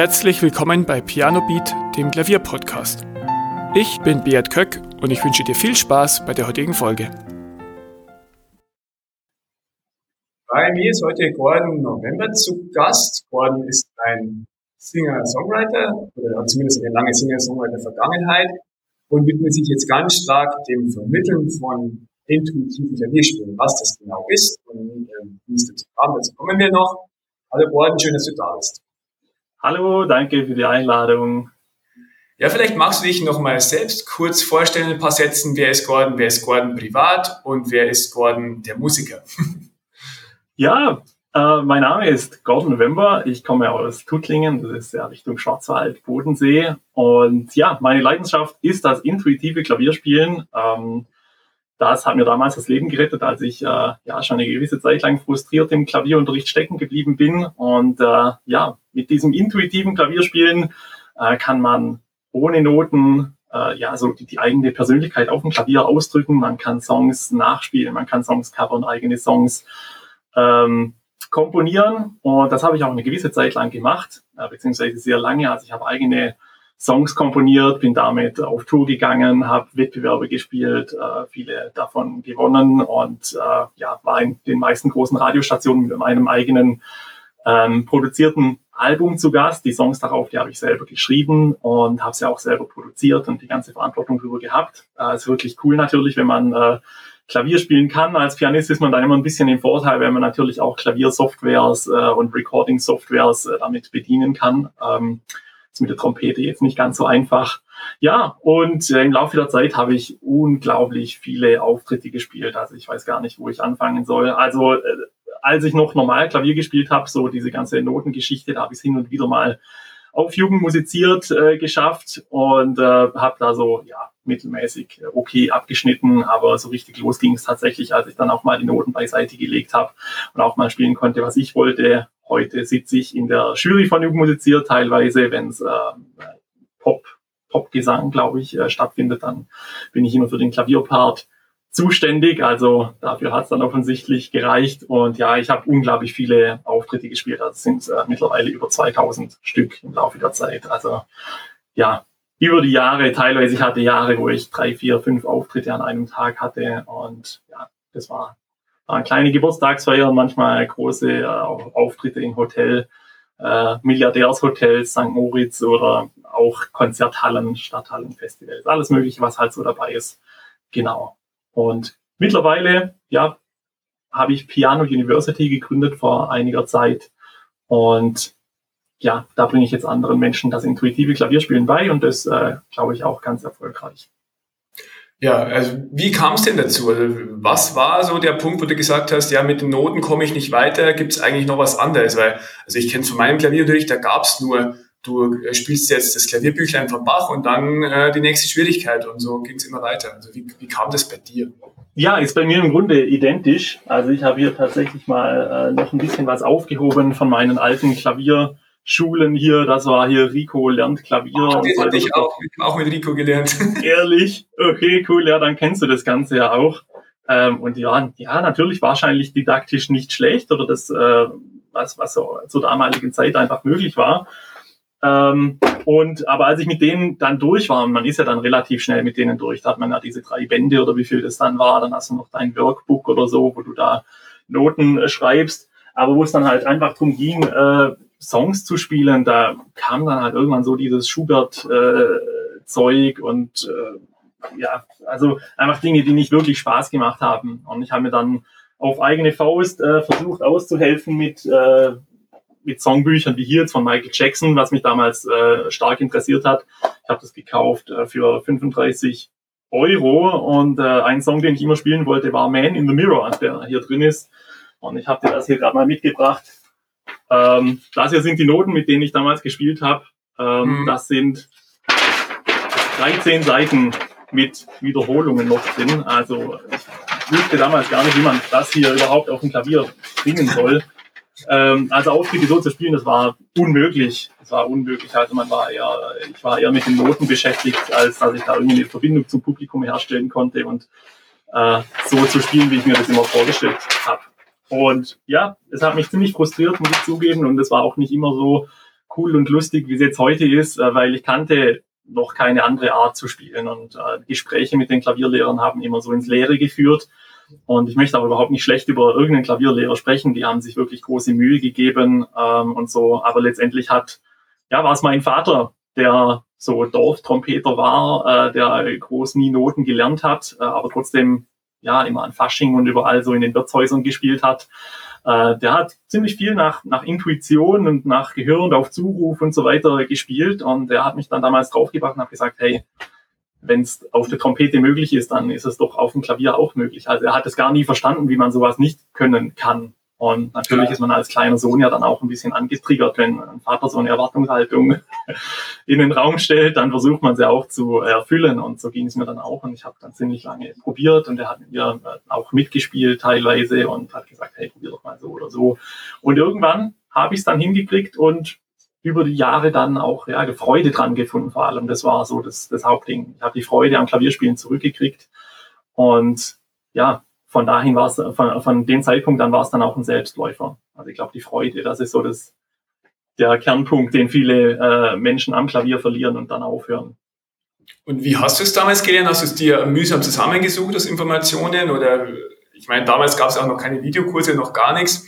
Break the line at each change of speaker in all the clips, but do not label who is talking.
Herzlich willkommen bei Piano Beat, dem Klavierpodcast. Ich bin Beat Köck und ich wünsche dir viel Spaß bei der heutigen Folge.
Bei mir ist heute Gordon November zu Gast. Gordon ist ein Singer-Songwriter oder hat zumindest eine lange Singer-Songwriter-Vergangenheit und widmet sich jetzt ganz stark dem Vermitteln von intuitiven Klavierspielen, was das genau ist und äh, wie es dazu kam. Dazu kommen wir noch. Hallo Gordon, schön, dass du da bist.
Hallo, danke für die Einladung.
Ja, vielleicht magst du dich noch mal selbst kurz vorstellen in ein paar Sätzen. Wer ist Gordon? Wer ist Gordon privat? Und wer ist Gordon der Musiker?
ja, äh, mein Name ist Gordon November. Ich komme aus Tuttlingen. Das ist ja Richtung Schwarzwald, Bodensee. Und ja, meine Leidenschaft ist das intuitive Klavierspielen. Ähm, das hat mir damals das Leben gerettet, als ich äh, ja schon eine gewisse Zeit lang frustriert im Klavierunterricht stecken geblieben bin. Und äh, ja, mit diesem intuitiven Klavierspielen äh, kann man ohne Noten äh, ja so die, die eigene Persönlichkeit auf dem Klavier ausdrücken. Man kann Songs nachspielen, man kann Songs covern, eigene Songs ähm, komponieren. Und das habe ich auch eine gewisse Zeit lang gemacht, äh, beziehungsweise sehr lange. Also ich habe eigene Songs komponiert, bin damit auf Tour gegangen, habe Wettbewerbe gespielt, äh, viele davon gewonnen und äh, ja, war in den meisten großen Radiostationen mit meinem eigenen ähm, produzierten Album zu Gast. Die Songs darauf, die habe ich selber geschrieben und habe sie auch selber produziert und die ganze Verantwortung darüber gehabt. Äh, ist wirklich cool natürlich, wenn man äh, Klavier spielen kann. Als Pianist ist man da immer ein bisschen im Vorteil, wenn man natürlich auch Klaviersoftwares äh, und Recording-Softwares äh, damit bedienen kann. Ähm, mit der Trompete jetzt nicht ganz so einfach. Ja, und äh, im Laufe der Zeit habe ich unglaublich viele Auftritte gespielt. Also ich weiß gar nicht, wo ich anfangen soll. Also äh, als ich noch normal Klavier gespielt habe, so diese ganze Notengeschichte, da habe ich es hin und wieder mal auf Jugend musiziert äh, geschafft und äh, habe da so ja mittelmäßig äh, okay abgeschnitten, aber so richtig los ging es tatsächlich, als ich dann auch mal die Noten beiseite gelegt habe und auch mal spielen konnte, was ich wollte Heute sitze ich in der Jury von Jugendmusiziert, teilweise, wenn es äh, Pop, Popgesang, glaube ich, äh, stattfindet, dann bin ich immer für den Klavierpart zuständig. Also dafür hat es dann offensichtlich gereicht. Und ja, ich habe unglaublich viele Auftritte gespielt. Also sind äh, mittlerweile über 2000 Stück im Laufe der Zeit. Also ja, über die Jahre, teilweise ich hatte Jahre, wo ich drei, vier, fünf Auftritte an einem Tag hatte. Und ja, das war kleine Geburtstagsfeiern, manchmal große äh, Auftritte in Hotel, äh, Milliardärshotels, St. Moritz oder auch Konzerthallen, Stadthallen, Festivals, alles mögliche, was halt so dabei ist. Genau. Und mittlerweile, ja, habe ich Piano University gegründet vor einiger Zeit und ja, da bringe ich jetzt anderen Menschen das intuitive Klavierspielen bei und das, äh, glaube ich, auch ganz erfolgreich.
Ja, also wie kam es denn dazu? Also was war so der Punkt, wo du gesagt hast, ja, mit den Noten komme ich nicht weiter, gibt es eigentlich noch was anderes? Weil, also ich kenne von meinem Klavierunterricht, da gab es nur, du spielst jetzt das Klavierbüchlein von Bach und dann äh, die nächste Schwierigkeit und so ging es immer weiter. Also wie, wie kam das bei dir?
Ja, ist bei mir im Grunde identisch. Also ich habe hier tatsächlich mal äh, noch ein bisschen was aufgehoben von meinen alten Klavier. Schulen hier, das war hier Rico lernt Klavier.
Ach, das hatte ich auch, auch mit Rico gelernt.
Ehrlich? Okay, cool, ja, dann kennst du das Ganze ja auch. Ähm, und ja, ja, natürlich wahrscheinlich didaktisch nicht schlecht oder das, äh, was, was so zur damaligen Zeit einfach möglich war. Ähm, und aber als ich mit denen dann durch war, und man ist ja dann relativ schnell mit denen durch, da hat man ja diese drei Bände oder wie viel das dann war, dann hast du noch dein Workbook oder so, wo du da Noten äh, schreibst, aber wo es dann halt einfach drum ging, äh, Songs zu spielen, da kam dann halt irgendwann so dieses Schubert-Zeug äh, und äh, ja, also einfach Dinge, die nicht wirklich Spaß gemacht haben. Und ich habe mir dann auf eigene Faust äh, versucht auszuhelfen mit, äh, mit Songbüchern wie hier jetzt von Michael Jackson, was mich damals äh, stark interessiert hat. Ich habe das gekauft äh, für 35 Euro und äh, ein Song, den ich immer spielen wollte, war Man in the Mirror, der hier drin ist. Und ich habe dir das hier gerade mal mitgebracht. Ähm, das hier sind die Noten, mit denen ich damals gespielt habe. Ähm, mhm. Das sind 13 Seiten mit Wiederholungen noch drin. Also ich wusste damals gar nicht, wie man das hier überhaupt auf dem Klavier bringen soll. Ähm, also Auftritte so zu spielen, das war unmöglich. Das war unmöglich. Also man war eher, ich war eher mit den Noten beschäftigt, als dass ich da irgendwie eine Verbindung zum Publikum herstellen konnte und äh, so zu spielen, wie ich mir das immer vorgestellt habe. Und ja, es hat mich ziemlich frustriert, muss ich zugeben. Und es war auch nicht immer so cool und lustig, wie es jetzt heute ist, äh, weil ich kannte noch keine andere Art zu spielen. Und äh, Gespräche mit den Klavierlehrern haben immer so ins Leere geführt. Und ich möchte aber überhaupt nicht schlecht über irgendeinen Klavierlehrer sprechen. Die haben sich wirklich große Mühe gegeben ähm, und so. Aber letztendlich hat, ja, war es mein Vater, der so Dorftrompeter war, äh, der groß nie Noten gelernt hat, äh, aber trotzdem ja immer an Fasching und überall so in den Wirtshäusern gespielt hat. Äh, der hat ziemlich viel nach, nach Intuition und nach Gehör und auf Zuruf und so weiter gespielt und der hat mich dann damals draufgebracht und hat gesagt, hey, wenn es auf der Trompete möglich ist, dann ist es doch auf dem Klavier auch möglich. Also er hat es gar nie verstanden, wie man sowas nicht können kann. Und natürlich ist man als kleiner Sohn ja dann auch ein bisschen angetriggert, wenn ein Vater so eine Erwartungshaltung in den Raum stellt, dann versucht man sie auch zu erfüllen. Und so ging es mir dann auch. Und ich habe dann ziemlich lange probiert und er hat mit mir auch mitgespielt teilweise und hat gesagt, hey, probier doch mal so oder so. Und irgendwann habe ich es dann hingekriegt und über die Jahre dann auch ja, Freude dran gefunden vor allem. Das war so das, das Hauptding. Ich habe die Freude am Klavierspielen zurückgekriegt und ja, von dahin war es, von, von dem Zeitpunkt an war es dann auch ein Selbstläufer. Also ich glaube, die Freude, das ist so das, der Kernpunkt, den viele äh, Menschen am Klavier verlieren und dann aufhören.
Und wie hast du es damals gelernt? Hast du es dir mühsam zusammengesucht, das Informationen? Oder ich meine, damals gab es auch noch keine Videokurse, noch gar nichts.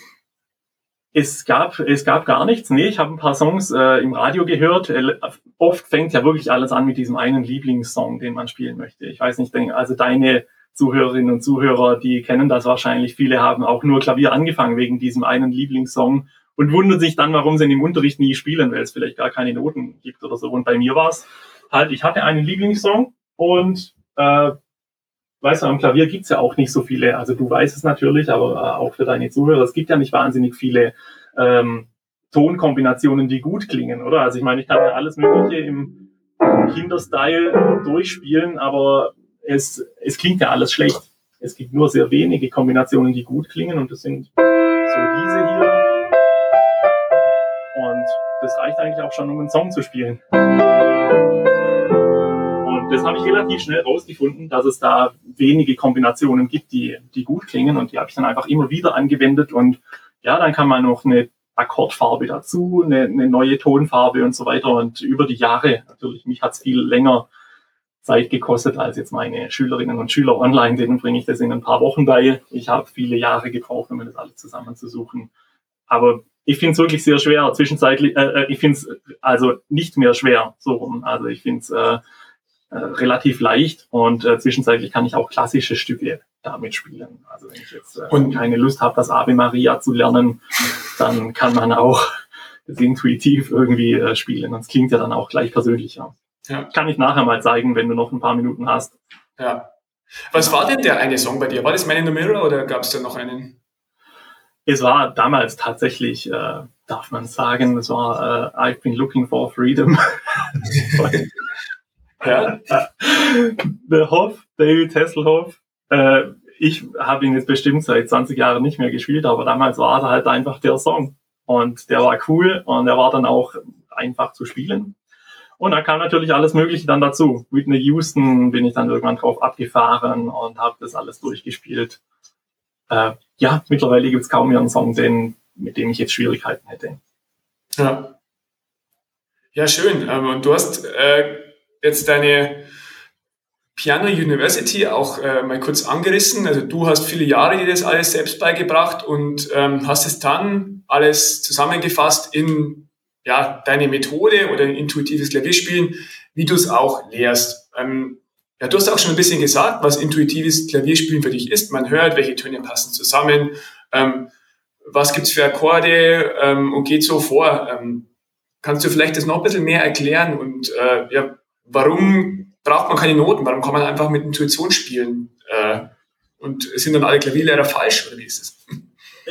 Es gab, es gab gar nichts. Nee, ich habe ein paar Songs äh, im Radio gehört. Äh, oft fängt ja wirklich alles an mit diesem einen Lieblingssong, den man spielen möchte. Ich weiß nicht, also deine Zuhörerinnen und Zuhörer, die kennen das wahrscheinlich. Viele haben auch nur Klavier angefangen wegen diesem einen Lieblingssong und wundern sich dann, warum sie ihn im Unterricht nie spielen, weil es vielleicht gar keine Noten gibt oder so. Und bei mir war es halt, ich hatte einen Lieblingssong und äh, weißt du, am Klavier gibt's ja auch nicht so viele, also du weißt es natürlich, aber äh, auch für deine Zuhörer, es gibt ja nicht wahnsinnig viele ähm, Tonkombinationen, die gut klingen, oder? Also ich meine, ich kann ja alles Mögliche im Kinderstyle durchspielen, aber es, es klingt ja alles schlecht. Es gibt nur sehr wenige Kombinationen, die gut klingen und das sind so diese hier. Und das reicht eigentlich auch schon, um einen Song zu spielen. Und das habe ich relativ schnell rausgefunden, dass es da wenige Kombinationen gibt, die, die gut klingen und die habe ich dann einfach immer wieder angewendet und ja, dann kann man noch eine Akkordfarbe dazu, eine, eine neue Tonfarbe und so weiter und über die Jahre, natürlich, mich hat's viel länger Zeit gekostet als jetzt meine Schülerinnen und Schüler online. Denen bringe ich das in ein paar Wochen bei. Ich habe viele Jahre gebraucht, um mir das alles zusammenzusuchen. Aber ich finde es wirklich sehr schwer. Zwischenzeitlich, äh, äh ich finde es also nicht mehr schwer, so rum. Also ich finde es äh, äh, relativ leicht und äh, zwischenzeitlich kann ich auch klassische Stücke damit spielen. Also wenn ich jetzt äh, und keine Lust habe, das Ave Maria zu lernen, dann kann man auch das intuitiv irgendwie äh, spielen. Und es klingt ja dann auch gleich persönlicher. Ja. Kann ich nachher mal zeigen, wenn du noch ein paar Minuten hast.
Ja. Was war denn der eine Song bei dir? War das Man in the Mirror oder gab es da noch einen?
Es war damals tatsächlich, äh, darf man sagen, es war äh, I've been looking for freedom. ja. The Hoff, David Hasselhoff. Äh, ich habe ihn jetzt bestimmt seit 20 Jahren nicht mehr gespielt, aber damals war er halt einfach der Song. Und der war cool und er war dann auch einfach zu spielen. Und da kam natürlich alles Mögliche dann dazu. Whitney Houston bin ich dann irgendwann drauf abgefahren und habe das alles durchgespielt. Äh, ja, mittlerweile gibt es kaum mehr einen Song, den, mit dem ich jetzt Schwierigkeiten hätte.
Ja, ja schön. Ähm, und du hast äh, jetzt deine Piano University auch äh, mal kurz angerissen. Also du hast viele Jahre dir das alles selbst beigebracht und ähm, hast es dann alles zusammengefasst in ja, deine Methode oder ein intuitives Klavierspielen, wie du es auch lehrst. Ähm, ja, du hast auch schon ein bisschen gesagt, was intuitives Klavierspielen für dich ist. Man hört, welche Töne passen zusammen, ähm, was gibt's für Akkorde ähm, und geht so vor. Ähm, kannst du vielleicht das noch ein bisschen mehr erklären und äh, ja, warum braucht man keine Noten? Warum kann man einfach mit Intuition spielen? Äh, und sind dann alle Klavierlehrer falsch oder wie ist es?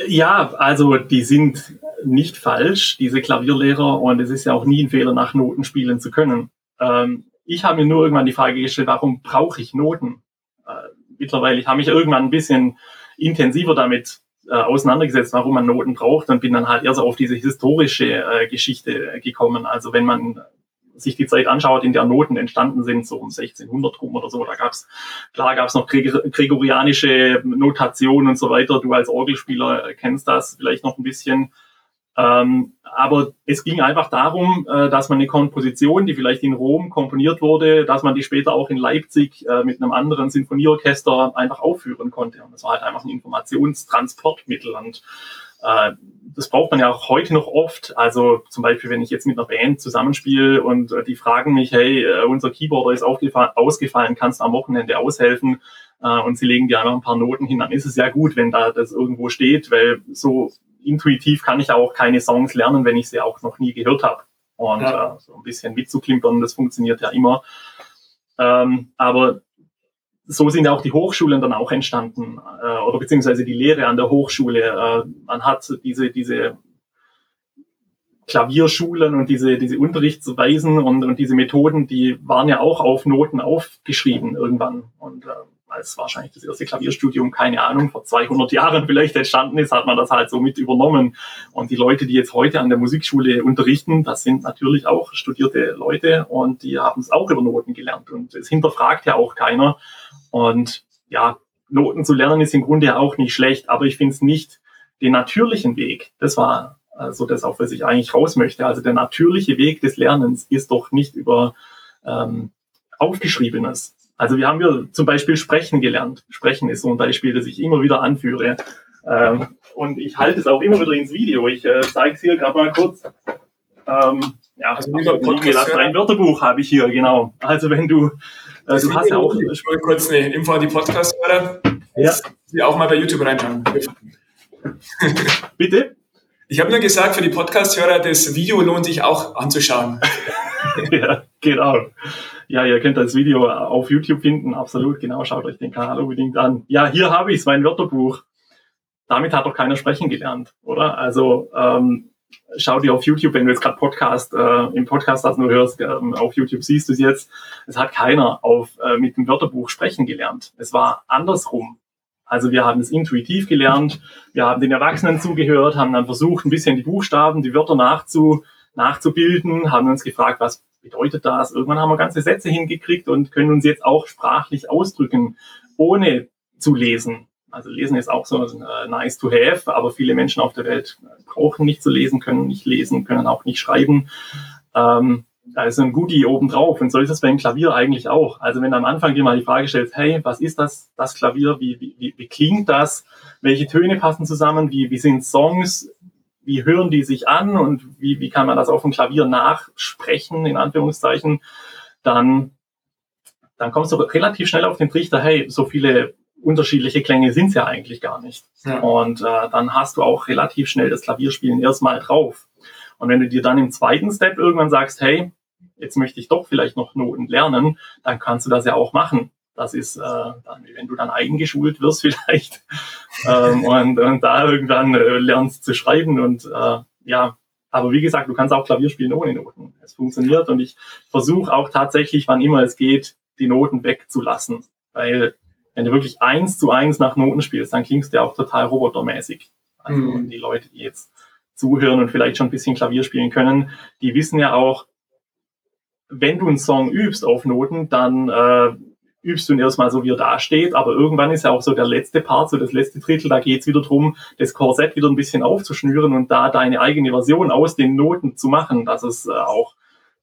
Ja, also die sind nicht falsch, diese Klavierlehrer, und es ist ja auch nie ein Fehler, nach Noten spielen zu können. Ähm, ich habe mir nur irgendwann die Frage gestellt, warum brauche ich Noten? Äh, mittlerweile, ich habe mich irgendwann ein bisschen intensiver damit äh, auseinandergesetzt, warum man Noten braucht und bin dann halt eher so auf diese historische äh, Geschichte gekommen. Also wenn man sich die Zeit anschaut, in der Noten entstanden sind, so um 1600 rum oder so, da gab's klar gab's noch gregorianische Notation und so weiter. Du als Orgelspieler kennst das vielleicht noch ein bisschen. Ähm, aber es ging einfach darum, äh, dass man eine Komposition, die vielleicht in Rom komponiert wurde, dass man die später auch in Leipzig äh, mit einem anderen Sinfonieorchester einfach aufführen konnte. Und das war halt einfach ein Informationstransportmittel. Und äh, das braucht man ja auch heute noch oft. Also zum Beispiel, wenn ich jetzt mit einer Band zusammenspiele und äh, die fragen mich, hey, äh, unser Keyboarder ist ausgefallen, kannst du am Wochenende aushelfen? Äh, und sie legen dir einfach ein paar Noten hin, dann ist es ja gut, wenn da das irgendwo steht, weil so intuitiv kann ich auch keine Songs lernen, wenn ich sie auch noch nie gehört habe. Und ja. äh, so ein bisschen mitzuklimpern, das funktioniert ja immer. Ähm, aber so sind ja auch die Hochschulen dann auch entstanden, äh, oder beziehungsweise die Lehre an der Hochschule. Äh, man hat diese, diese Klavierschulen und diese, diese Unterrichtsweisen und, und diese Methoden, die waren ja auch auf Noten aufgeschrieben irgendwann. Und äh, als wahrscheinlich das erste Klavierstudium, keine Ahnung, vor 200 Jahren vielleicht entstanden ist, hat man das halt so mit übernommen. Und die Leute, die jetzt heute an der Musikschule unterrichten, das sind natürlich auch studierte Leute und die haben es auch über Noten gelernt. Und es hinterfragt ja auch keiner. Und ja, Noten zu lernen ist im Grunde ja auch nicht schlecht, aber ich finde es nicht den natürlichen Weg. Das war also das, auf was ich eigentlich raus möchte. Also der natürliche Weg des Lernens ist doch nicht über ähm, Aufgeschriebenes, also wir haben ja zum Beispiel Sprechen gelernt. Sprechen ist so ein Beispiel, das ich immer wieder anführe. Ähm, und ich halte es auch immer wieder ins Video. Ich äh, zeige es hier gerade mal kurz. Ähm, ja, also Podcast, ein Wörterbuch habe ich hier, genau. Also wenn du, äh, du hast ja auch...
Ich wollte kurz eine Info an die Podcast-Hörer. Ja. Die auch mal bei YouTube reinschauen.
Bitte?
Ich habe nur gesagt, für die Podcast-Hörer, das Video lohnt sich auch anzuschauen.
ja, genau. Ja, ihr könnt das Video auf YouTube finden, absolut, genau, schaut euch den Kanal unbedingt an. Ja, hier habe ich es, mein Wörterbuch. Damit hat doch keiner sprechen gelernt, oder? Also ähm, schau dir auf YouTube, wenn du jetzt gerade Podcast, äh, im Podcast das nur hörst, äh, auf YouTube siehst du es jetzt, es hat keiner auf, äh, mit dem Wörterbuch sprechen gelernt. Es war andersrum. Also wir haben es intuitiv gelernt, wir haben den Erwachsenen zugehört, haben dann versucht, ein bisschen die Buchstaben, die Wörter nachzu, nachzubilden, haben uns gefragt, was bedeutet das? Irgendwann haben wir ganze Sätze hingekriegt und können uns jetzt auch sprachlich ausdrücken, ohne zu lesen. Also lesen ist auch so äh, nice to have, aber viele Menschen auf der Welt brauchen nicht zu lesen, können nicht lesen, können auch nicht schreiben. Ähm, da ist ein Goodie obendrauf und so ist es beim Klavier eigentlich auch. Also wenn du am Anfang dir mal die Frage stellst, hey, was ist das, das Klavier, wie, wie, wie klingt das, welche Töne passen zusammen, wie, wie sind Songs, wie hören die sich an und wie, wie kann man das auf dem Klavier nachsprechen, in Anführungszeichen, dann, dann kommst du relativ schnell auf den Trichter, hey, so viele unterschiedliche Klänge sind es ja eigentlich gar nicht. Ja. Und äh, dann hast du auch relativ schnell das Klavierspielen erstmal drauf. Und wenn du dir dann im zweiten Step irgendwann sagst, hey, jetzt möchte ich doch vielleicht noch Noten lernen, dann kannst du das ja auch machen. Das ist, äh, dann, wenn du dann eigengeschult wirst vielleicht ähm, und, und da irgendwann äh, lernst zu schreiben und äh, ja, aber wie gesagt, du kannst auch Klavier spielen ohne Noten. Es funktioniert und ich versuche auch tatsächlich, wann immer es geht, die Noten wegzulassen, weil wenn du wirklich eins zu eins nach Noten spielst, dann klingst du ja auch total robotermäßig. Also mhm. die Leute, die jetzt zuhören und vielleicht schon ein bisschen Klavier spielen können, die wissen ja auch, wenn du einen Song übst auf Noten, dann äh, übst du ihn erstmal so, wie er da steht, aber irgendwann ist ja auch so der letzte Part, so das letzte Drittel, da geht's wieder drum, das Korsett wieder ein bisschen aufzuschnüren und da deine eigene Version aus den Noten zu machen, dass es äh, auch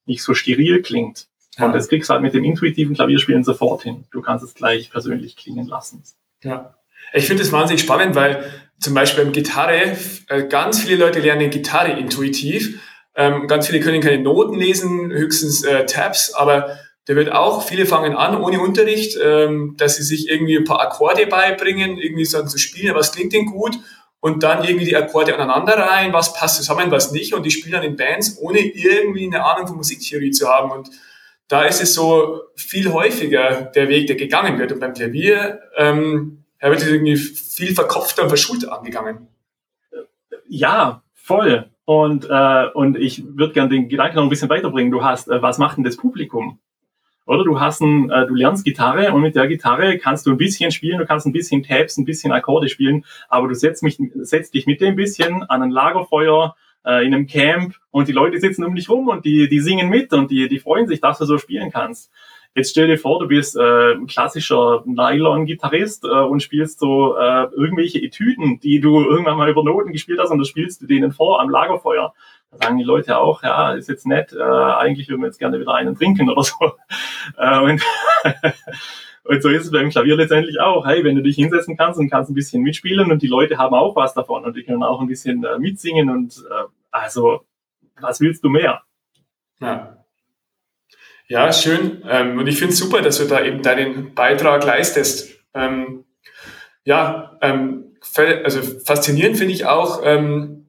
nicht so steril klingt. Ja. Und das kriegst du halt mit dem intuitiven Klavierspielen sofort hin. Du kannst es gleich persönlich klingen lassen.
Ja. Ich finde es wahnsinnig spannend, weil zum Beispiel beim Gitarre, äh, ganz viele Leute lernen Gitarre intuitiv. Ähm, ganz viele können keine Noten lesen, höchstens äh, Tabs, aber der wird auch, viele fangen an ohne Unterricht, ähm, dass sie sich irgendwie ein paar Akkorde beibringen, irgendwie so zu spielen, was klingt denn gut und dann irgendwie die Akkorde aneinander rein, was passt zusammen, was nicht und die spielen dann in Bands, ohne irgendwie eine Ahnung von Musiktheorie zu haben und da ist es so viel häufiger der Weg, der gegangen wird und beim Klavier ähm, wird irgendwie viel verkopfter und verschulter angegangen.
Ja, voll. Und, äh, und ich würde gerne den Gedanken noch ein bisschen weiterbringen. Du hast, äh, was macht denn das Publikum? Oder du hast ein, äh, du lernst Gitarre und mit der Gitarre kannst du ein bisschen spielen, du kannst ein bisschen Tabs, ein bisschen Akkorde spielen, aber du setzt, mich, setzt dich mit dem bisschen an ein Lagerfeuer äh, in einem Camp und die Leute sitzen um dich rum und die, die singen mit und die, die freuen sich, dass du so spielen kannst. Jetzt stell dir vor, du bist äh, ein klassischer Nylon-Gitarrist äh, und spielst so äh, irgendwelche Etüden, die du irgendwann mal über Noten gespielt hast und das spielst du denen vor am Lagerfeuer. Da sagen die Leute auch, ja, ist jetzt nett, äh, eigentlich würden wir jetzt gerne wieder einen trinken oder so. Äh, und, und so ist es beim Klavier letztendlich auch. Hey, wenn du dich hinsetzen kannst und kannst ein bisschen mitspielen und die Leute haben auch was davon und die können auch ein bisschen äh, mitsingen und äh, also, was willst du mehr?
Ja. Ja, schön. Ähm, und ich finde es super, dass du da eben deinen Beitrag leistest. Ähm, ja, ähm, also faszinierend finde ich auch, ähm,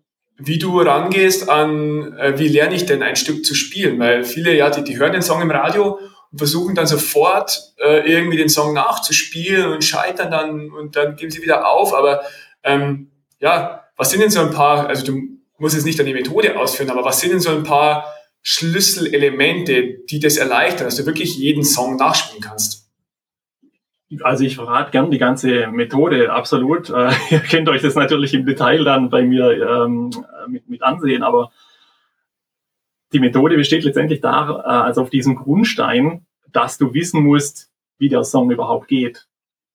wie du rangehst an, äh, wie lerne ich denn ein Stück zu spielen? Weil viele, ja, die, die hören den Song im Radio und versuchen dann sofort äh, irgendwie den Song nachzuspielen und scheitern dann und dann geben sie wieder auf. Aber ähm, ja, was sind denn so ein paar, also du musst jetzt nicht deine Methode ausführen, aber was sind denn so ein paar Schlüsselelemente, die das erleichtern, dass du wirklich jeden Song nachspielen kannst?
Also ich verrate gern die ganze Methode, absolut. Äh, ihr könnt euch das natürlich im Detail dann bei mir ähm, mit, mit ansehen, aber die Methode besteht letztendlich da, äh, also auf diesem Grundstein, dass du wissen musst, wie der Song überhaupt geht.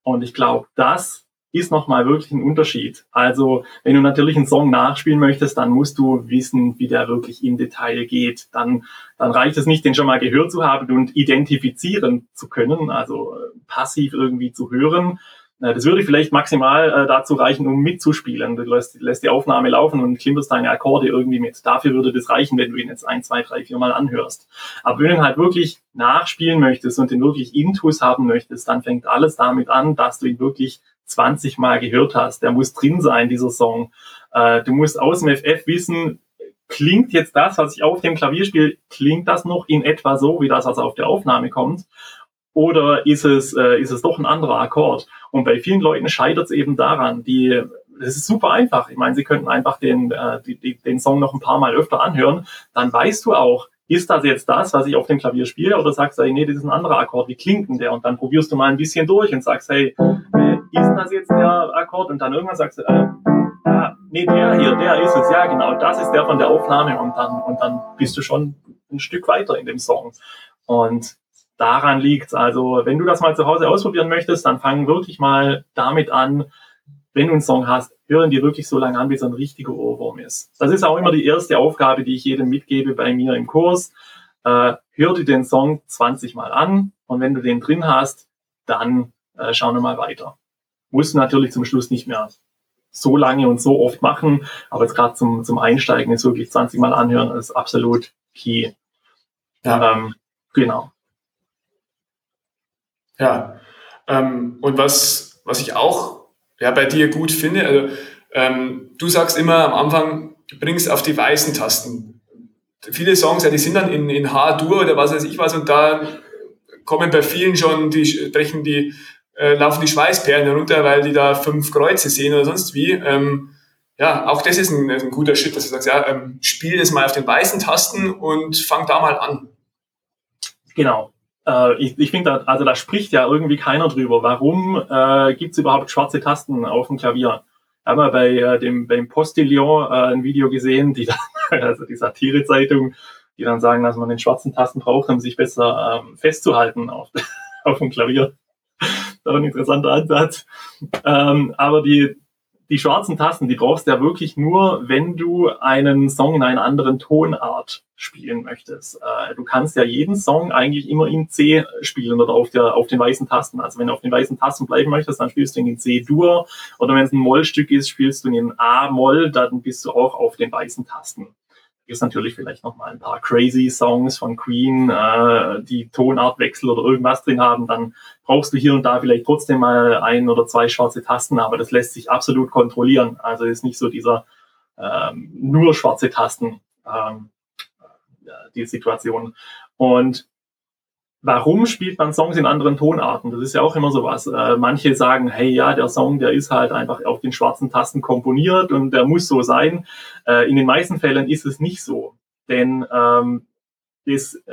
Und ich glaube, das ist nochmal wirklich ein Unterschied. Also wenn du natürlich einen Song nachspielen möchtest, dann musst du wissen, wie der wirklich im Detail geht. Dann, dann reicht es nicht, den schon mal gehört zu haben und identifizieren zu können, also äh, passiv irgendwie zu hören, das würde vielleicht maximal äh, dazu reichen, um mitzuspielen. Du lässt, lässt die Aufnahme laufen und klimperst deine Akkorde irgendwie mit. Dafür würde das reichen, wenn du ihn jetzt ein, zwei, drei, vier Mal anhörst. Aber wenn du ihn halt wirklich nachspielen möchtest und den wirklich Intus haben möchtest, dann fängt alles damit an, dass du ihn wirklich 20 Mal gehört hast. Der muss drin sein, dieser Song. Äh, du musst aus dem FF wissen, klingt jetzt das, was ich auf dem Klavier spiele, klingt das noch in etwa so, wie das, was auf der Aufnahme kommt? Oder ist es, äh, ist es doch ein anderer Akkord? Und bei vielen Leuten scheitert es eben daran, die, das ist super einfach. Ich meine, sie könnten einfach den, äh, die, die, den Song noch ein paar Mal öfter anhören. Dann weißt du auch, ist das jetzt das, was ich auf dem Klavier spiele? Oder sagst du, hey, nee, das ist ein anderer Akkord, wie klingt denn der? Und dann probierst du mal ein bisschen durch und sagst, hey, ist das jetzt der Akkord? Und dann irgendwann sagst du, äh, ja, nee, der hier, der ist es. Ja, genau, das ist der von der Aufnahme. Und dann, und dann bist du schon ein Stück weiter in dem Song. Und daran liegt's. Also, wenn du das mal zu Hause ausprobieren möchtest, dann fang wirklich mal damit an, wenn du einen Song hast, hören dir wirklich so lange an, bis er ein richtiger Ohrwurm ist. Das ist auch immer die erste Aufgabe, die ich jedem mitgebe bei mir im Kurs. Äh, hör dir den Song 20 Mal an und wenn du den drin hast, dann äh, schauen wir mal weiter. Musst du natürlich zum Schluss nicht mehr so lange und so oft machen, aber jetzt gerade zum, zum Einsteigen ist wirklich 20 Mal anhören, ist absolut key. Ja. Ähm, genau.
Ja. Ähm, und was, was ich auch ja, bei dir gut finde, also ähm, du sagst immer am Anfang, du bringst auf die weißen Tasten. Viele Songs, ja, die sind dann in, in H-Dur oder was weiß ich was und da kommen bei vielen schon, die brechen die, äh, laufen die Schweißperlen herunter, weil die da fünf Kreuze sehen oder sonst wie. Ähm, ja, auch das ist ein, ein guter Schritt, dass du sagst, ja, ähm, spiel das mal auf den weißen Tasten und fang da mal an.
Genau. Äh, ich ich finde, also da spricht ja irgendwie keiner drüber. Warum äh, gibt es überhaupt schwarze Tasten auf dem Klavier? Ich habe mal bei äh, dem beim Postillon äh, ein Video gesehen, die dann, also die Satirezeitung, die dann sagen, dass man den schwarzen Tasten braucht, um sich besser ähm, festzuhalten auf, auf dem Klavier. Auch ein interessanter Ansatz. Ähm, aber die, die schwarzen Tasten, die brauchst du ja wirklich nur, wenn du einen Song in einer anderen Tonart spielen möchtest. Äh, du kannst ja jeden Song eigentlich immer in C spielen oder auf, der, auf den weißen Tasten. Also wenn du auf den weißen Tasten bleiben möchtest, dann spielst du ihn in C-Dur. Oder wenn es ein Mollstück ist, spielst du ihn in A-Moll, dann bist du auch auf den weißen Tasten gibt natürlich vielleicht noch mal ein paar crazy Songs von Queen, äh, die Tonartwechsel oder irgendwas drin haben, dann brauchst du hier und da vielleicht trotzdem mal ein oder zwei schwarze Tasten, aber das lässt sich absolut kontrollieren. Also ist nicht so dieser ähm, nur schwarze Tasten ähm, die Situation. Und warum spielt man Songs in anderen Tonarten? Das ist ja auch immer so was. Äh, manche sagen, hey, ja, der Song, der ist halt einfach auf den schwarzen Tasten komponiert und der muss so sein. Äh, in den meisten Fällen ist es nicht so. Denn ähm, das, äh,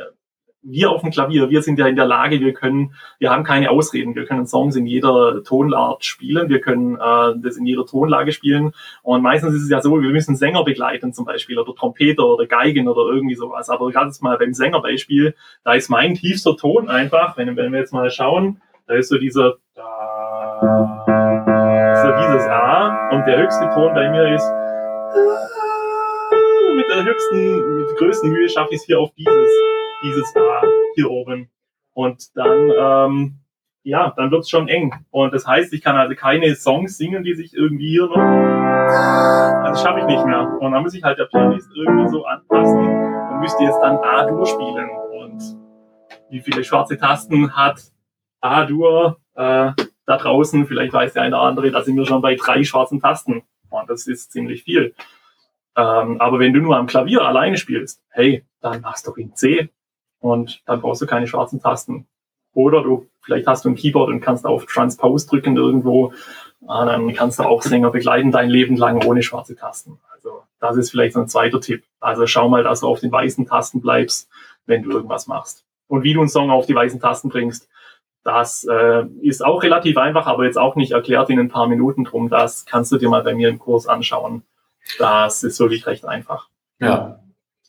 wir auf dem Klavier, wir sind ja in der Lage, wir können, wir haben keine Ausreden, wir können Songs in jeder Tonart spielen, wir können äh, das in jeder Tonlage spielen. Und meistens ist es ja so, wir müssen Sänger begleiten zum Beispiel oder Trompeter oder Geigen oder irgendwie sowas, aber gerade jetzt mal beim Sängerbeispiel, da ist mein tiefster Ton einfach, wenn, wenn wir jetzt mal schauen, da ist so dieser so dieses A und der höchste Ton bei mir ist mit der höchsten, mit der größten Mühe schaffe ich es hier auf dieses dieses A hier oben. Und dann, ähm, ja, dann wird's schon eng. Und das heißt, ich kann also keine Songs singen, die sich irgendwie hier noch, das schaffe ich nicht mehr. Und dann muss ich halt der Pianist irgendwie so anpassen und müsste jetzt dann A-Dur spielen. Und wie viele schwarze Tasten hat A-Dur äh, da draußen? Vielleicht weiß der eine oder andere, da sind wir schon bei drei schwarzen Tasten. Und das ist ziemlich viel. Ähm, aber wenn du nur am Klavier alleine spielst, hey, dann machst du in C und dann brauchst du keine schwarzen Tasten. Oder du, vielleicht hast du ein Keyboard und kannst auf Transpose drücken irgendwo, ah, dann kannst du auch Sänger begleiten dein Leben lang ohne schwarze Tasten. Also das ist vielleicht so ein zweiter Tipp. Also schau mal, dass du auf den weißen Tasten bleibst, wenn du irgendwas machst. Und wie du einen Song auf die weißen Tasten bringst, das äh, ist auch relativ einfach, aber jetzt auch nicht erklärt in ein paar Minuten drum. Das kannst du dir mal bei mir im Kurs anschauen. Das ist wirklich recht einfach.
Ja,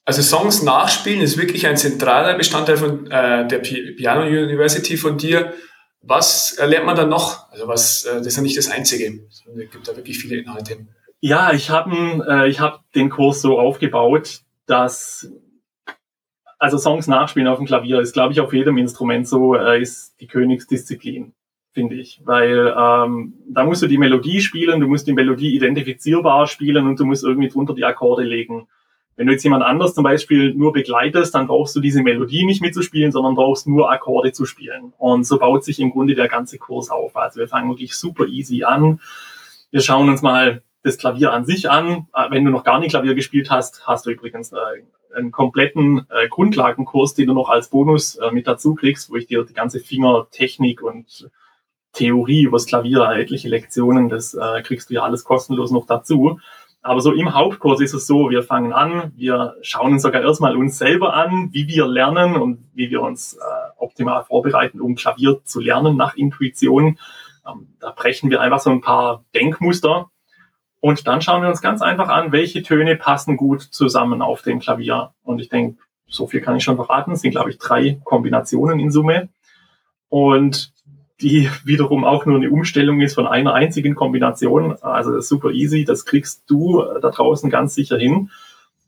also Songs nachspielen ist wirklich ein zentraler Bestandteil von äh, der Piano University von dir. Was lernt man da noch? Also was, äh, das ist ja nicht das Einzige. Es gibt da wirklich viele Inhalte.
Ja, ich habe äh, ich hab den Kurs so aufgebaut, dass also Songs nachspielen auf dem Klavier ist, glaube ich, auf jedem Instrument so, äh, ist die Königsdisziplin, finde ich. Weil ähm, da musst du die Melodie spielen, du musst die Melodie identifizierbar spielen und du musst irgendwie drunter die Akkorde legen. Wenn du jetzt jemand anders zum Beispiel nur begleitest, dann brauchst du diese Melodie nicht mitzuspielen, sondern brauchst nur Akkorde zu spielen. Und so baut sich im Grunde der ganze Kurs auf. Also wir fangen wirklich super easy an. Wir schauen uns mal das Klavier an sich an. Wenn du noch gar nicht Klavier gespielt hast, hast du übrigens äh, einen kompletten äh, Grundlagenkurs, den du noch als Bonus äh, mit dazu kriegst, wo ich dir die ganze Fingertechnik und Theorie übers Klavier, etliche Lektionen, das kriegst du ja alles kostenlos noch dazu. Aber so im Hauptkurs ist es so, wir fangen an, wir schauen uns sogar erstmal uns selber an, wie wir lernen und wie wir uns äh, optimal vorbereiten, um Klavier zu lernen nach Intuition. Ähm, da brechen wir einfach so ein paar Denkmuster und dann schauen wir uns ganz einfach an, welche Töne passen gut zusammen auf dem Klavier. Und ich denke, so viel kann ich schon verraten. Es sind, glaube ich, drei Kombinationen in Summe. Und die wiederum auch nur eine Umstellung ist von einer einzigen Kombination. Also super easy, das kriegst du äh, da draußen ganz sicher hin.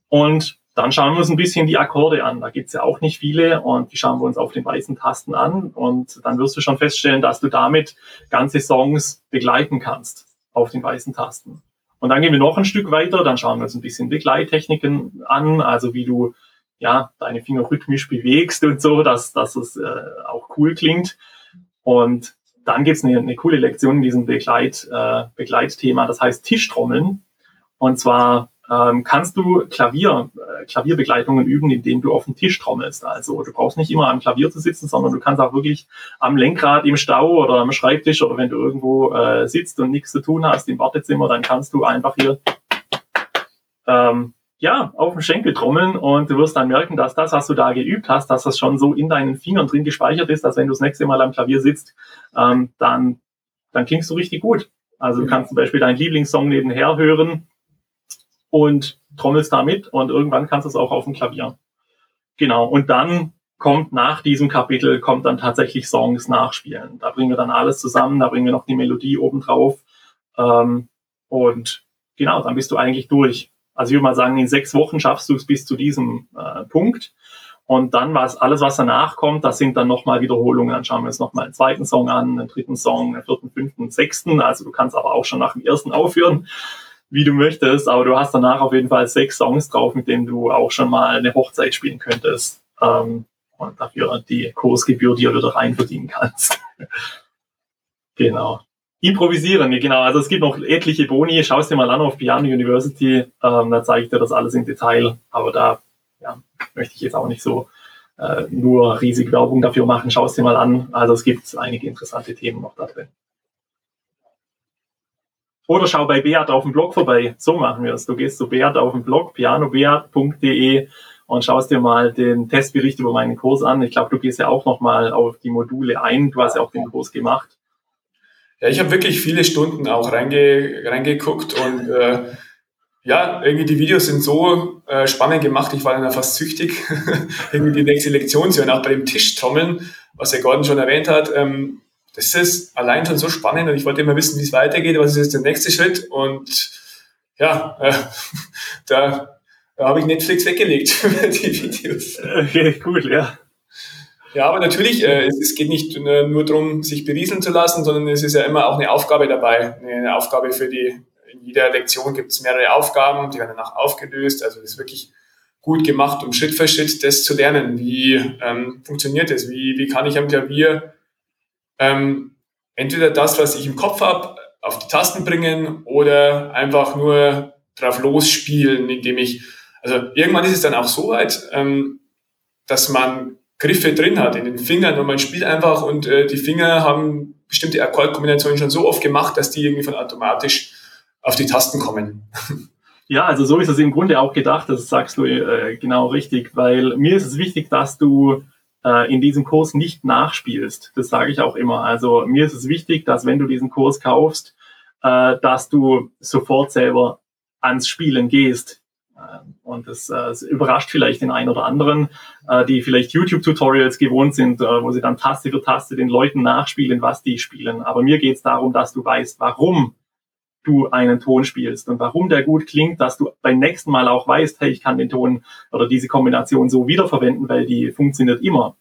Und dann schauen wir uns ein bisschen die Akkorde an. Da gibt's ja auch nicht viele und die schauen wir uns auf den weißen Tasten an. Und dann wirst du schon feststellen, dass du damit ganze Songs begleiten kannst auf den weißen Tasten. Und dann gehen wir noch ein Stück weiter, dann schauen wir uns ein bisschen Begleittechniken an, also wie du ja deine Finger rhythmisch bewegst und so, dass, dass es äh, auch cool klingt. Und dann gibt's eine, eine coole Lektion in diesem Begleit, äh, Begleitthema, das heißt Tischtrommeln. Und zwar ähm, kannst du Klavier, äh, Klavierbegleitungen üben, indem du auf den Tisch trommelst. Also du brauchst nicht immer am Klavier zu sitzen, sondern du kannst auch wirklich am Lenkrad im Stau oder am Schreibtisch oder wenn du irgendwo äh, sitzt und nichts zu tun hast im Wartezimmer, dann kannst du einfach hier ähm, ja, auf den Schenkel trommeln und du wirst dann merken, dass das, was du da geübt hast, dass das schon so in deinen Fingern drin gespeichert ist, dass wenn du das nächste Mal am Klavier sitzt, ähm, dann, dann klingst du richtig gut. Also du kannst zum Beispiel deinen Lieblingssong nebenher hören und trommelst damit und irgendwann kannst du es auch auf dem Klavier. Genau. Und dann kommt nach diesem Kapitel, kommt dann tatsächlich Songs nachspielen. Da bringen wir dann alles zusammen, da bringen wir noch die Melodie oben drauf. Ähm, und genau, dann bist du eigentlich durch. Also ich würde mal sagen, in sechs Wochen schaffst du es bis zu diesem äh, Punkt. Und dann was alles, was danach kommt, das sind dann nochmal Wiederholungen. Dann schauen wir uns nochmal einen zweiten Song an, einen dritten Song, einen vierten, fünften, sechsten. Also du kannst aber auch schon nach dem ersten aufhören, wie du möchtest. Aber du hast danach auf jeden Fall sechs Songs drauf, mit denen du auch schon mal eine Hochzeit spielen könntest. Ähm, und dafür die Kursgebühr, die du wieder rein verdienen kannst. genau. Improvisieren, genau. Also es gibt noch etliche Boni. Schau es dir mal an auf Piano University. Ähm, da zeige ich dir das alles im Detail. Aber da ja, möchte ich jetzt auch nicht so äh, nur riesig Werbung dafür machen. Schau es dir mal an. Also es gibt einige interessante Themen noch da drin. Oder schau bei Beat auf dem Blog vorbei. So machen wir es. Du gehst zu Beat auf dem Blog, pianobeat.de und schaust dir mal den Testbericht über meinen Kurs an. Ich glaube, du gehst ja auch nochmal auf die Module ein. Du hast ja auch den Kurs gemacht.
Ja, ich habe wirklich viele Stunden auch reinge reingeguckt und äh, ja, irgendwie die Videos sind so äh, spannend gemacht, ich war dann fast süchtig, irgendwie die nächste Lektion hören, auch bei dem Tischtrommeln, was der Gordon schon erwähnt hat. Ähm, das ist allein schon so spannend und ich wollte immer wissen, wie es weitergeht, was ist jetzt der nächste Schritt und ja, äh, da, da habe ich Netflix weggelegt für die Videos.
Okay, cool, ja.
Ja, aber natürlich, äh, es, geht nicht nur darum, sich berieseln zu lassen, sondern es ist ja immer auch eine Aufgabe dabei. Eine Aufgabe für die, in jeder Lektion gibt es mehrere Aufgaben, die werden danach aufgelöst. Also das ist wirklich gut gemacht, um Schritt für Schritt das zu lernen. Wie ähm, funktioniert das? Wie, wie kann ich am Klavier ähm, entweder das, was ich im Kopf habe, auf die Tasten bringen oder einfach nur drauf losspielen, indem ich, also irgendwann ist es dann auch so weit, ähm, dass man Griffe drin hat in den Fingern und man spielt einfach und äh, die Finger haben bestimmte Akkordkombinationen schon so oft gemacht, dass die irgendwie von automatisch auf die Tasten kommen.
Ja, also so ist es im Grunde auch gedacht, das sagst du äh, genau richtig, weil mir ist es wichtig, dass du äh, in diesem Kurs nicht nachspielst. Das sage ich auch immer. Also mir ist es wichtig, dass wenn du diesen Kurs kaufst, äh, dass du sofort selber ans Spielen gehst. Äh, und das, äh, das überrascht vielleicht den einen oder anderen, äh, die vielleicht YouTube-Tutorials gewohnt sind, äh, wo sie dann Taste für Taste den Leuten nachspielen, was die spielen. Aber mir geht es darum, dass du weißt, warum du einen Ton spielst und warum der gut klingt, dass du beim nächsten Mal auch weißt, hey, ich kann den Ton oder diese Kombination so wiederverwenden, weil die funktioniert immer.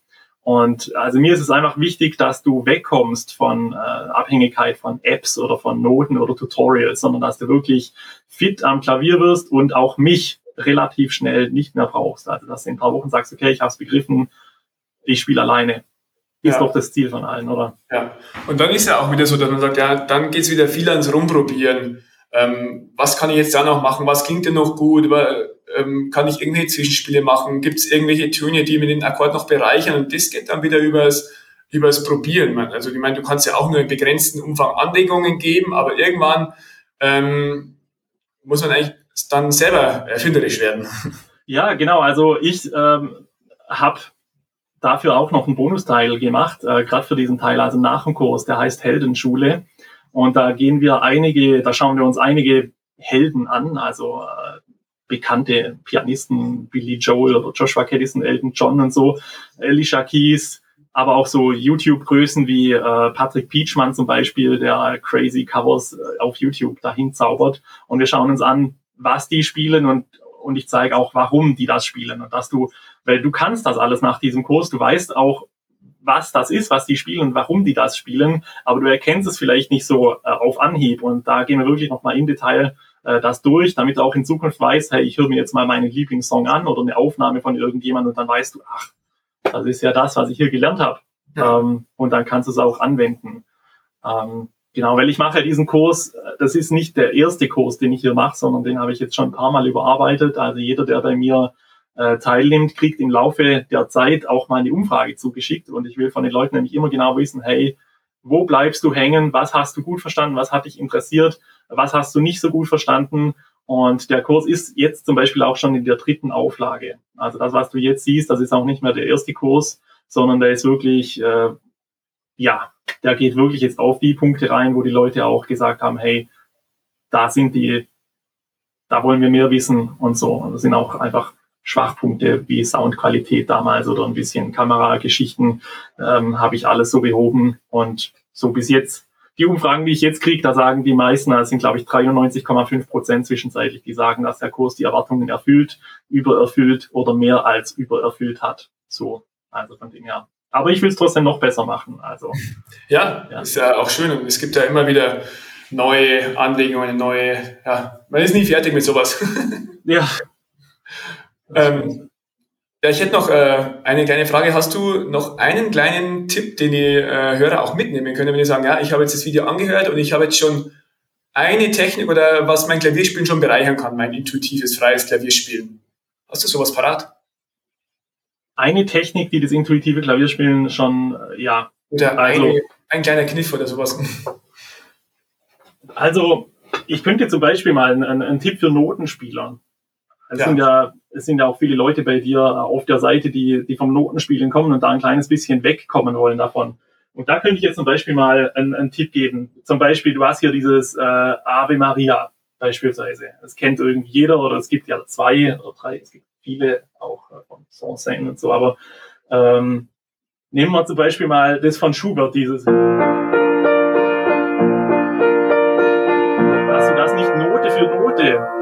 Und also mir ist es einfach wichtig, dass du wegkommst von äh, Abhängigkeit von Apps oder von Noten oder Tutorials, sondern dass du wirklich fit am Klavier wirst und auch mich relativ schnell nicht mehr brauchst. Also dass du in ein paar Wochen sagst, okay, ich habe es begriffen, ich spiele alleine. Ist ja. doch das Ziel von allen, oder?
Ja. Und dann ist ja auch wieder so, dass man sagt, ja, dann geht's wieder viel ans Rumprobieren. Ähm, was kann ich jetzt da noch machen? Was klingt denn noch gut? Ähm, kann ich irgendwelche Zwischenspiele machen? Gibt es irgendwelche Töne, die mir den Akkord noch bereichern? Und das geht dann wieder übers, übers Probieren. Also ich meine, du kannst ja auch nur einen begrenzten Umfang Anregungen geben, aber irgendwann ähm, muss man eigentlich dann selber erfinderisch werden.
Ja, genau. Also ich ähm, habe dafür auch noch einen Bonusteil gemacht, äh, gerade für diesen Teil, also nach dem Kurs, der heißt Heldenschule. Und da gehen wir einige, da schauen wir uns einige Helden an, also äh, bekannte Pianisten, Billy Joel oder Joshua Caddison, Elton John und so, Alicia Keys, aber auch so YouTube-Größen wie äh, Patrick Peachman zum Beispiel, der crazy Covers äh, auf YouTube dahin zaubert. Und wir schauen uns an, was die spielen und, und ich zeige auch, warum die das spielen. Und dass du, weil du kannst das alles nach diesem Kurs, du weißt auch, was das ist, was die spielen und warum die das spielen, aber du erkennst es vielleicht nicht so äh, auf Anhieb. Und da gehen wir wirklich nochmal im Detail äh, das durch, damit du auch in Zukunft weißt, hey, ich höre mir jetzt mal meinen Lieblingssong an oder eine Aufnahme von irgendjemandem und dann weißt du, ach, das ist ja das, was ich hier gelernt habe. Ja. Ähm, und dann kannst du es auch anwenden. Ähm, genau, weil ich mache diesen Kurs, äh, das ist nicht der erste Kurs, den ich hier mache, sondern den habe ich jetzt schon ein paar Mal überarbeitet. Also jeder, der bei mir äh, teilnimmt, kriegt im Laufe der Zeit auch mal eine Umfrage zugeschickt. Und ich will von den Leuten nämlich immer genau wissen, hey, wo bleibst du hängen? Was hast du gut verstanden? Was hat dich interessiert? Was hast du nicht so gut verstanden. Und der Kurs ist jetzt zum Beispiel auch schon in der dritten Auflage. Also das, was du jetzt siehst, das ist auch nicht mehr der erste Kurs, sondern der ist wirklich, äh, ja, der geht wirklich jetzt auf die Punkte rein, wo die Leute auch gesagt haben, hey, da sind die, da wollen wir mehr wissen und so. Und das sind auch einfach Schwachpunkte wie Soundqualität damals oder ein bisschen Kamerageschichten, ähm, habe ich alles so behoben. Und so bis jetzt die Umfragen, die ich jetzt kriege, da sagen die meisten, das sind glaube ich 93,5 Prozent zwischenzeitlich, die sagen, dass der Kurs die Erwartungen erfüllt, übererfüllt oder mehr als übererfüllt hat. So, also von dem her. Aber ich will es trotzdem noch besser machen. Also
ja, ja, ist ja auch schön und es gibt ja immer wieder neue Anregungen, neue. Ja, man ist nie fertig mit sowas.
ja.
ähm, ja, ich hätte noch äh, eine kleine Frage. Hast du noch einen kleinen Tipp, den die äh, Hörer auch mitnehmen können, wenn die sagen, ja, ich habe jetzt das Video angehört und ich habe jetzt schon eine Technik oder was mein Klavierspielen schon bereichern kann, mein intuitives, freies Klavierspielen. Hast du sowas parat?
Eine Technik, die das intuitive Klavierspielen schon, äh, ja.
Oder also, eine, ein kleiner Kniff oder sowas.
Also, ich könnte zum Beispiel mal einen, einen Tipp für Notenspieler Es ja. sind ja, es sind ja auch viele Leute bei dir auf der Seite, die, die vom Notenspielen kommen und da ein kleines bisschen wegkommen wollen davon. Und da könnte ich jetzt zum Beispiel mal einen, einen Tipp geben. Zum Beispiel, du hast hier dieses äh, Ave Maria beispielsweise. Das kennt irgendwie jeder oder es gibt ja zwei oder drei, es gibt viele auch äh, von Saint-Saëns und so, aber ähm, nehmen wir zum Beispiel mal das von Schubert, dieses.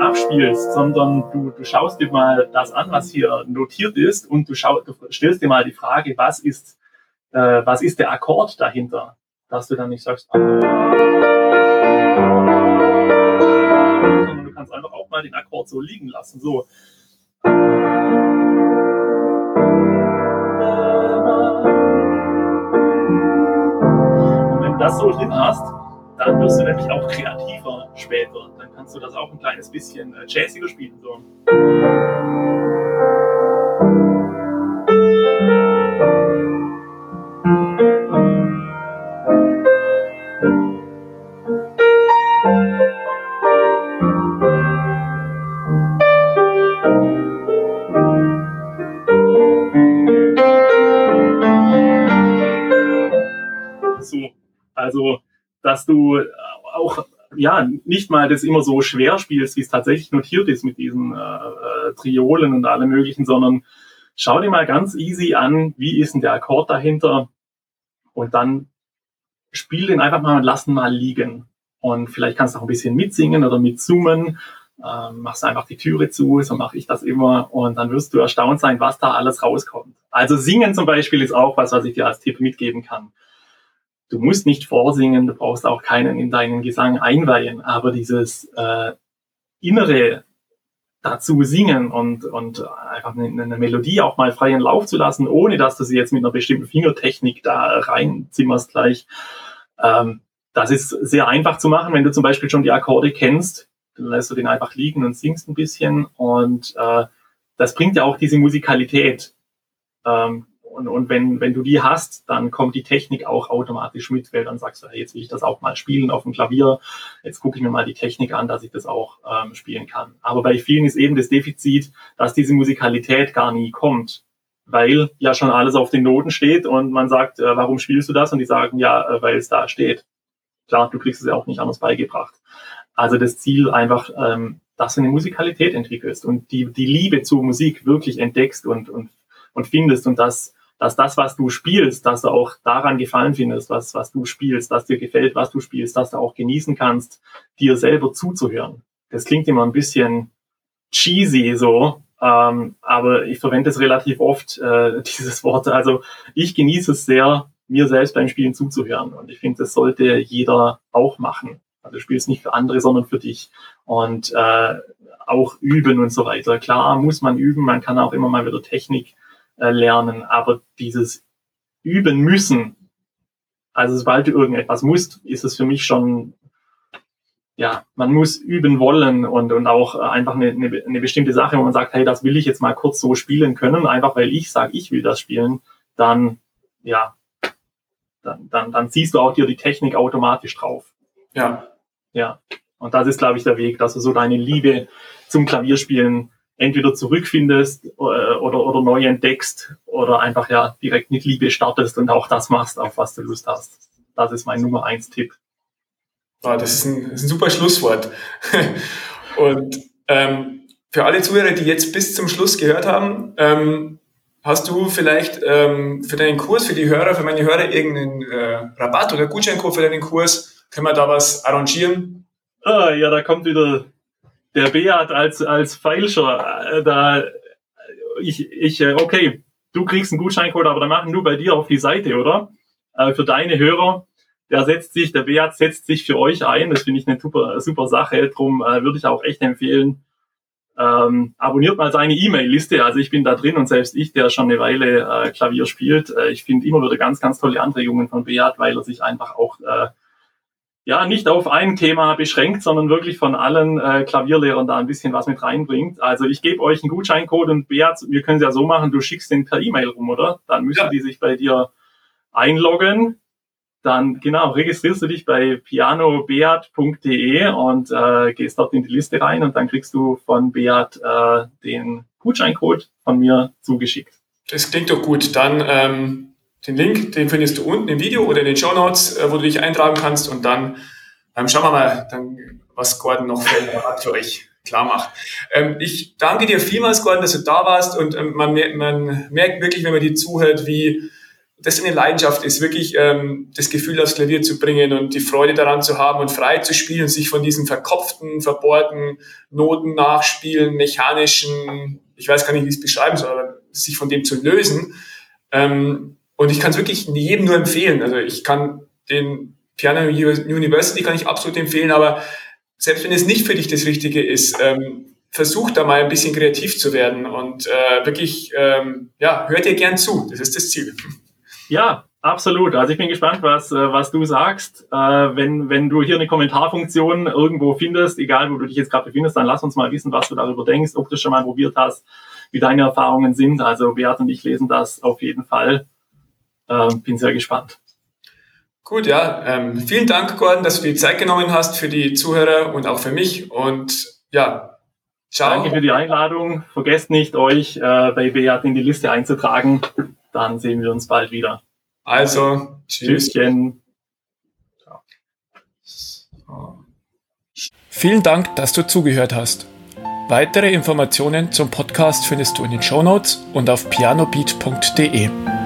Abspielst, sondern du, du schaust dir mal das an, was hier notiert ist und du, schau, du stellst dir mal die Frage, was ist, äh, was ist der Akkord dahinter? Dass du dann nicht sagst, ah, sondern du kannst einfach auch mal den Akkord so liegen lassen. So. Und wenn du das so drin hast, dann wirst du nämlich auch später. Dann kannst du das auch ein kleines bisschen äh, jazziger spielen. So. So, also dass du ja nicht mal das immer so schwer spielst, wie es tatsächlich notiert ist mit diesen äh, äh, Triolen und allem möglichen, sondern schau dir mal ganz easy an, wie ist denn der Akkord dahinter und dann spiel den einfach mal und lass ihn mal liegen. Und vielleicht kannst du auch ein bisschen mitsingen oder mitzoomen. Ähm, machst einfach die Türe zu, so mache ich das immer und dann wirst du erstaunt sein, was da alles rauskommt. Also singen zum Beispiel ist auch was, was ich dir als Tipp mitgeben kann. Du musst nicht vorsingen, du brauchst auch keinen in deinen Gesang einweihen, aber dieses äh, innere dazu singen und, und einfach eine, eine Melodie auch mal freien Lauf zu lassen, ohne dass du sie jetzt mit einer bestimmten Fingertechnik da reinzimmerst gleich. Ähm, das ist sehr einfach zu machen, wenn du zum Beispiel schon die Akkorde kennst, dann lässt du den einfach liegen und singst ein bisschen und äh, das bringt ja auch diese Musikalität. Ähm, und, und wenn, wenn du die hast, dann kommt die Technik auch automatisch mit, weil dann sagst du, hey, jetzt will ich das auch mal spielen auf dem Klavier. Jetzt gucke ich mir mal die Technik an, dass ich das auch ähm, spielen kann. Aber bei vielen ist eben das Defizit, dass diese Musikalität gar nie kommt, weil ja schon alles auf den Noten steht und man sagt, äh, warum spielst du das? Und die sagen, ja, äh, weil es da steht. Klar, du kriegst es ja auch nicht anders beigebracht. Also das Ziel einfach, ähm, dass du eine Musikalität entwickelst und die, die Liebe zur Musik wirklich entdeckst und, und, und findest und das dass das, was du spielst, dass du auch daran gefallen findest, was, was du spielst, dass dir gefällt, was du spielst, dass du auch genießen kannst, dir selber zuzuhören. Das klingt immer ein bisschen cheesy so, ähm, aber ich verwende es relativ oft, äh, dieses Wort. Also ich genieße es sehr, mir selbst beim Spielen zuzuhören. Und ich finde, das sollte jeder auch machen. Also du spielst nicht für andere, sondern für dich. Und äh, auch üben und so weiter. Klar muss man üben, man kann auch immer mal wieder Technik äh, lernen, aber dieses Üben müssen, also sobald du irgendetwas musst, ist es für mich schon, ja, man muss üben wollen und, und auch äh, einfach eine, eine, eine bestimmte Sache, wo man sagt, hey, das will ich jetzt mal kurz so spielen können, einfach weil ich sage, ich will das spielen, dann, ja, dann, dann, dann ziehst du auch dir die Technik automatisch drauf.
Ja.
Ja. Und das ist, glaube ich, der Weg, dass du so deine Liebe zum Klavierspielen entweder zurückfindest äh, oder, oder neu entdeckst oder einfach ja direkt mit Liebe startest und auch das machst, auf was du Lust hast. Das ist mein Nummer eins Tipp.
Ah, das, ist ein, das ist ein super Schlusswort. und ähm, für alle Zuhörer, die jetzt bis zum Schluss gehört haben, ähm, hast du vielleicht ähm, für deinen Kurs, für die Hörer, für meine Hörer irgendeinen äh, Rabatt oder Gutscheincode für deinen Kurs? Können wir da was arrangieren?
Ah, ja, da kommt wieder der Beat als, als Feilscher, äh, da, ich, ich, äh, okay, du kriegst einen Gutscheincode, aber dann machen nur bei dir auf die Seite, oder? Äh, für deine Hörer, der setzt sich, der Beat setzt sich für euch ein, das finde ich eine super, super Sache, drum würde ich auch echt empfehlen, ähm, abonniert mal seine E-Mail-Liste. Also ich bin da drin und selbst ich, der schon eine Weile äh, Klavier spielt, äh, ich finde immer wieder ganz, ganz tolle Anregungen von Beat, weil er sich einfach auch äh, ja nicht auf ein Thema beschränkt, sondern wirklich von allen äh, Klavierlehrern da ein bisschen was mit reinbringt. Also ich gebe euch einen Gutscheincode und Beat, wir können es ja so machen, du schickst den per E-Mail rum, oder? Dann müssen ja. die sich bei dir einloggen. dann genau registrierst du dich bei pianobeat.de und äh, gehst dort in die Liste rein und dann kriegst du von Beat äh, den Gutscheincode von mir zugeschickt.
Das klingt doch gut. Dann ähm, den Link, den findest du unten im Video oder in den Show Notes, äh, wo du dich eintragen kannst und dann ähm, schauen wir mal, dann, was Gordon noch für, euch klar macht. Ähm, ich danke dir vielmals, Gordon, dass du da warst und ähm, man, man merkt wirklich, wenn man dir zuhört, wie das eine Leidenschaft ist, wirklich ähm, das Gefühl aufs Klavier zu bringen und die Freude daran zu haben und frei zu spielen, sich von diesen verkopften, verbohrten Noten nachspielen, mechanischen, ich weiß gar nicht, wie ich es beschreiben soll, aber sich von dem zu lösen. Ähm, und ich kann es wirklich jedem nur empfehlen. Also ich kann den Piano University kann ich absolut empfehlen, aber selbst wenn es nicht für dich das Richtige ist, ähm, versuch da mal ein bisschen kreativ zu werden und äh, wirklich, ähm, ja, hör dir gern zu. Das ist das Ziel.
Ja, absolut. Also ich bin gespannt, was, äh, was du sagst. Äh, wenn, wenn du hier eine Kommentarfunktion irgendwo findest, egal wo du dich jetzt gerade befindest, dann lass uns mal wissen, was du darüber denkst, ob du schon mal probiert hast, wie deine Erfahrungen sind. Also Beat und ich lesen das auf jeden Fall. Ähm, bin sehr gespannt.
Gut, ja. Ähm, vielen Dank, Gordon, dass du die Zeit genommen hast für die Zuhörer und auch für mich. Und ja,
ciao. Danke für die Einladung. Vergesst nicht, euch äh, bei Beat in die Liste einzutragen. Dann sehen wir uns bald wieder.
Also, tschüss. Tschüsschen. Vielen Dank, dass du zugehört hast. Weitere Informationen zum Podcast findest du in den Show Notes und auf pianobeat.de.